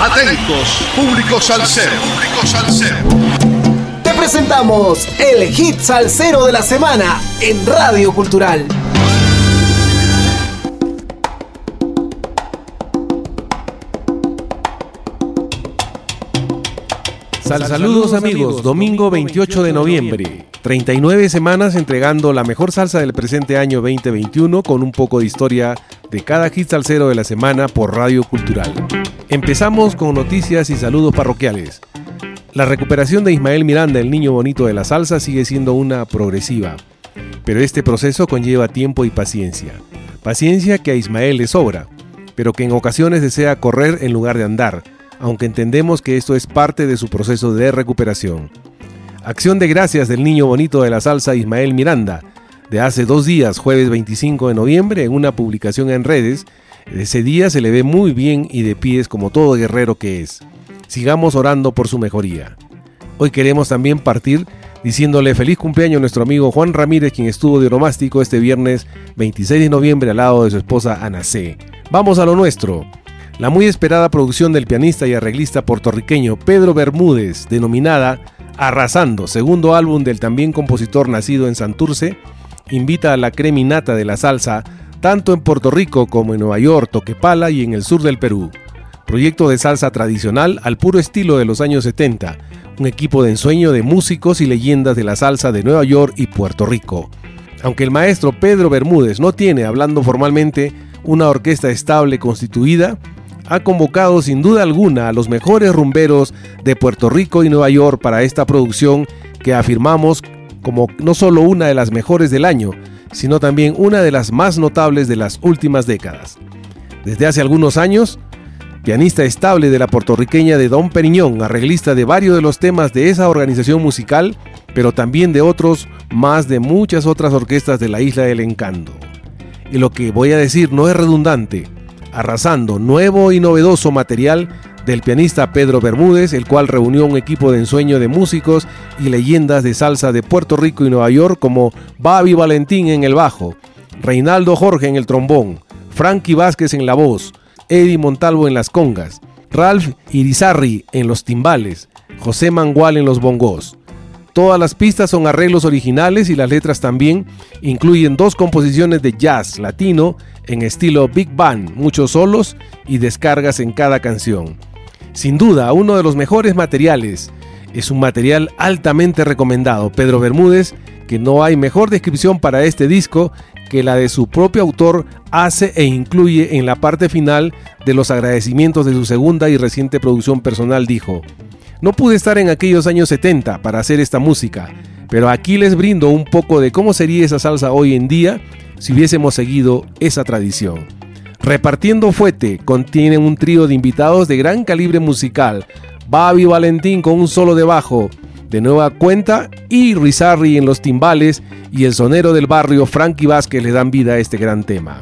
Atentos, público salsero. Público. Te presentamos el hit salsero de la semana en Radio Cultural. Sal saludos amigos, domingo 28 de noviembre. 39 semanas entregando la mejor salsa del presente año 2021 con un poco de historia de cada hit salsero de la semana por Radio Cultural. Empezamos con noticias y saludos parroquiales. La recuperación de Ismael Miranda, el niño bonito de la salsa, sigue siendo una progresiva, pero este proceso conlleva tiempo y paciencia. Paciencia que a Ismael le sobra, pero que en ocasiones desea correr en lugar de andar aunque entendemos que esto es parte de su proceso de recuperación. Acción de gracias del niño bonito de la salsa Ismael Miranda, de hace dos días, jueves 25 de noviembre, en una publicación en redes. Ese día se le ve muy bien y de pies como todo guerrero que es. Sigamos orando por su mejoría. Hoy queremos también partir diciéndole feliz cumpleaños a nuestro amigo Juan Ramírez, quien estuvo de oromástico este viernes 26 de noviembre al lado de su esposa Ana C. Vamos a lo nuestro. La muy esperada producción del pianista y arreglista puertorriqueño Pedro Bermúdez, denominada Arrasando, segundo álbum del también compositor nacido en Santurce, invita a la creminata de la salsa tanto en Puerto Rico como en Nueva York, Toquepala y en el sur del Perú. Proyecto de salsa tradicional al puro estilo de los años 70, un equipo de ensueño de músicos y leyendas de la salsa de Nueva York y Puerto Rico. Aunque el maestro Pedro Bermúdez no tiene, hablando formalmente, una orquesta estable constituida, ha convocado sin duda alguna a los mejores rumberos de Puerto Rico y Nueva York para esta producción que afirmamos como no solo una de las mejores del año, sino también una de las más notables de las últimas décadas. Desde hace algunos años, pianista estable de la puertorriqueña de Don Periñón, arreglista de varios de los temas de esa organización musical, pero también de otros más de muchas otras orquestas de la Isla del Encanto. Y lo que voy a decir no es redundante, arrasando nuevo y novedoso material del pianista Pedro Bermúdez, el cual reunió un equipo de ensueño de músicos y leyendas de salsa de Puerto Rico y Nueva York como Babi Valentín en el bajo, Reinaldo Jorge en el trombón, Frankie Vázquez en la voz, Eddie Montalvo en las congas, Ralph Irizarri en los timbales, José Mangual en los bongos. Todas las pistas son arreglos originales y las letras también incluyen dos composiciones de jazz latino en estilo Big Band, muchos solos y descargas en cada canción. Sin duda, uno de los mejores materiales. Es un material altamente recomendado. Pedro Bermúdez, que no hay mejor descripción para este disco que la de su propio autor hace e incluye en la parte final de los agradecimientos de su segunda y reciente producción personal, dijo. No pude estar en aquellos años 70 para hacer esta música, pero aquí les brindo un poco de cómo sería esa salsa hoy en día si hubiésemos seguido esa tradición. Repartiendo Fuete contiene un trío de invitados de gran calibre musical, Babi Valentín con un solo de bajo, de nueva cuenta, y Rizarri en los timbales y el sonero del barrio Frankie Vázquez le dan vida a este gran tema.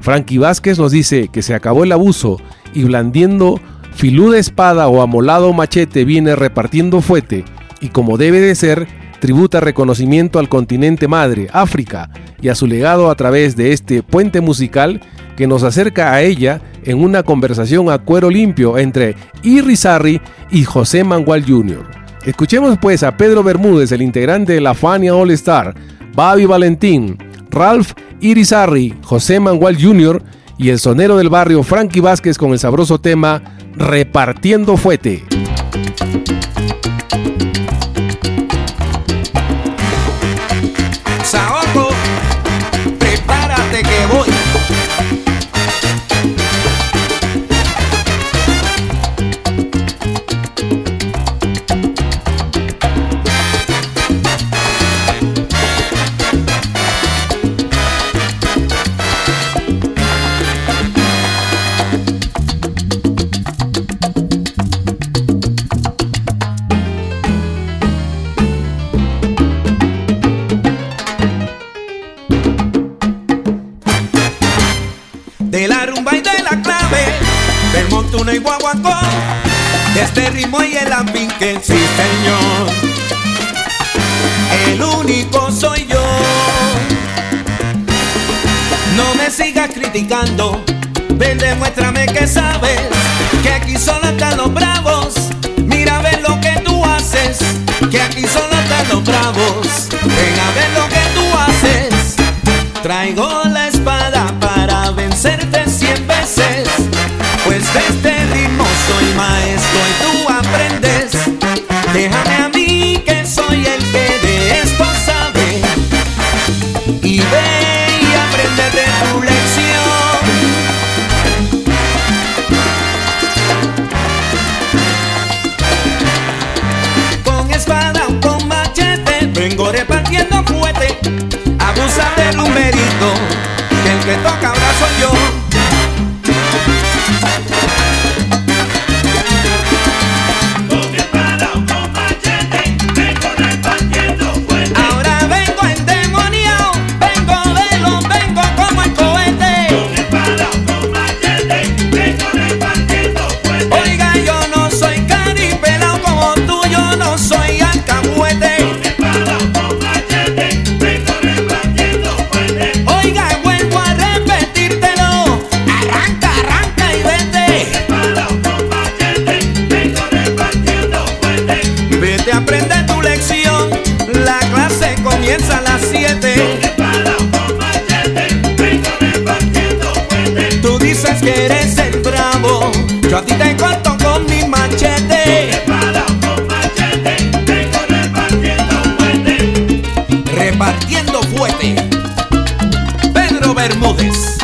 Frankie Vázquez nos dice que se acabó el abuso y blandiendo Filuda espada o amolado machete viene repartiendo fuete y como debe de ser, tributa reconocimiento al continente madre, África, y a su legado a través de este puente musical que nos acerca a ella en una conversación a cuero limpio entre Irizarry y José Mangual Jr. Escuchemos pues a Pedro Bermúdez, el integrante de la Fania All Star, Babi Valentín, Ralph Irizarry, José Mangual Jr. y el sonero del barrio Frankie Vázquez con el sabroso tema Repartiendo Fuete. Sí señor, el único soy yo. No me sigas criticando, Ven, demuéstrame que sabes que aquí solo están los bravos. Mira, ve lo que tú haces, que aquí solo están los bravos. Pedro Bermúdez.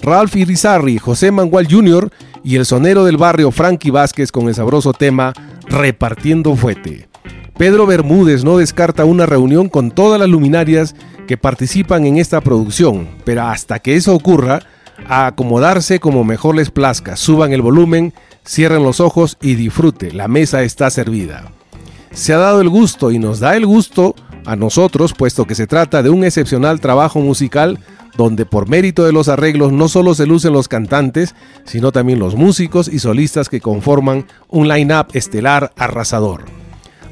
Ralph Irizarry, José Mangual Jr. y el sonero del barrio Frankie Vázquez con el sabroso tema Repartiendo Fuete. Pedro Bermúdez no descarta una reunión con todas las luminarias que participan en esta producción, pero hasta que eso ocurra, acomodarse como mejor les plazca, suban el volumen, cierren los ojos y disfrute, la mesa está servida. Se ha dado el gusto y nos da el gusto a nosotros, puesto que se trata de un excepcional trabajo musical donde por mérito de los arreglos no solo se lucen los cantantes, sino también los músicos y solistas que conforman un line-up estelar arrasador.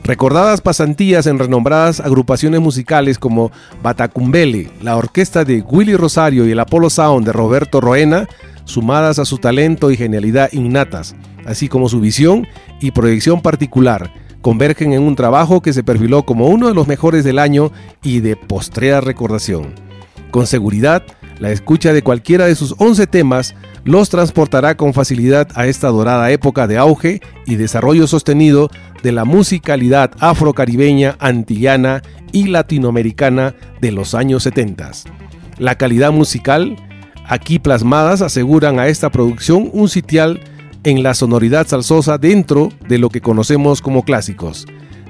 Recordadas pasantías en renombradas agrupaciones musicales como Batacumbele, la orquesta de Willy Rosario y el Apollo Sound de Roberto Roena, sumadas a su talento y genialidad innatas, así como su visión y proyección particular, convergen en un trabajo que se perfiló como uno de los mejores del año y de postrera recordación. Con seguridad, la escucha de cualquiera de sus 11 temas los transportará con facilidad a esta dorada época de auge y desarrollo sostenido de la musicalidad afrocaribeña, antillana y latinoamericana de los años 70. La calidad musical aquí plasmadas aseguran a esta producción un sitial en la sonoridad salsosa dentro de lo que conocemos como clásicos.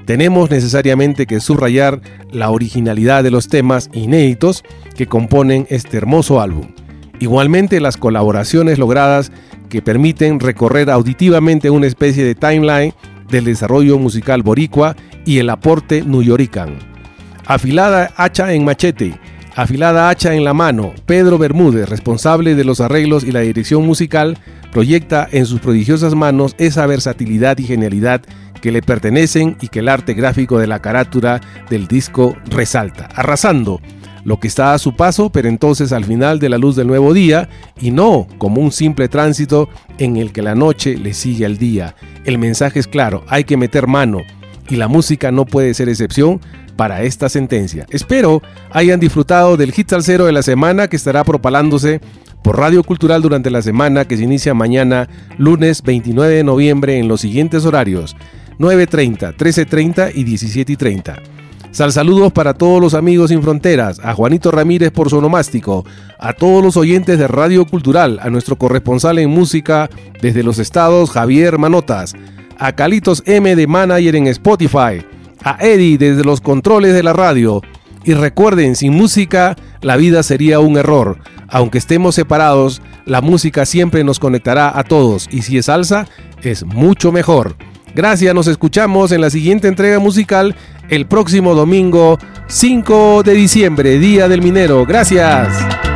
Tenemos necesariamente que subrayar la originalidad de los temas inéditos que componen este hermoso álbum. Igualmente las colaboraciones logradas que permiten recorrer auditivamente una especie de timeline del desarrollo musical boricua y el aporte nuyorican. Afilada hacha en machete, afilada hacha en la mano, Pedro Bermúdez, responsable de los arreglos y la dirección musical, proyecta en sus prodigiosas manos esa versatilidad y genialidad que le pertenecen y que el arte gráfico de la carátula del disco resalta, arrasando lo que está a su paso, pero entonces al final de la luz del nuevo día, y no como un simple tránsito en el que la noche le sigue al día. El mensaje es claro, hay que meter mano, y la música no puede ser excepción para esta sentencia. Espero hayan disfrutado del hit cero de la semana que estará propalándose por Radio Cultural durante la semana que se inicia mañana, lunes 29 de noviembre, en los siguientes horarios: 9.30, 13.30 y 17.30. Sal saludos para todos los amigos sin fronteras, a Juanito Ramírez por su onomástico, a todos los oyentes de Radio Cultural, a nuestro corresponsal en música desde los estados Javier Manotas, a Calitos M de Manager en Spotify, a Eddie desde los controles de la radio. Y recuerden, sin música la vida sería un error. Aunque estemos separados, la música siempre nos conectará a todos y si es salsa, es mucho mejor. Gracias, nos escuchamos en la siguiente entrega musical el próximo domingo 5 de diciembre, Día del Minero. Gracias.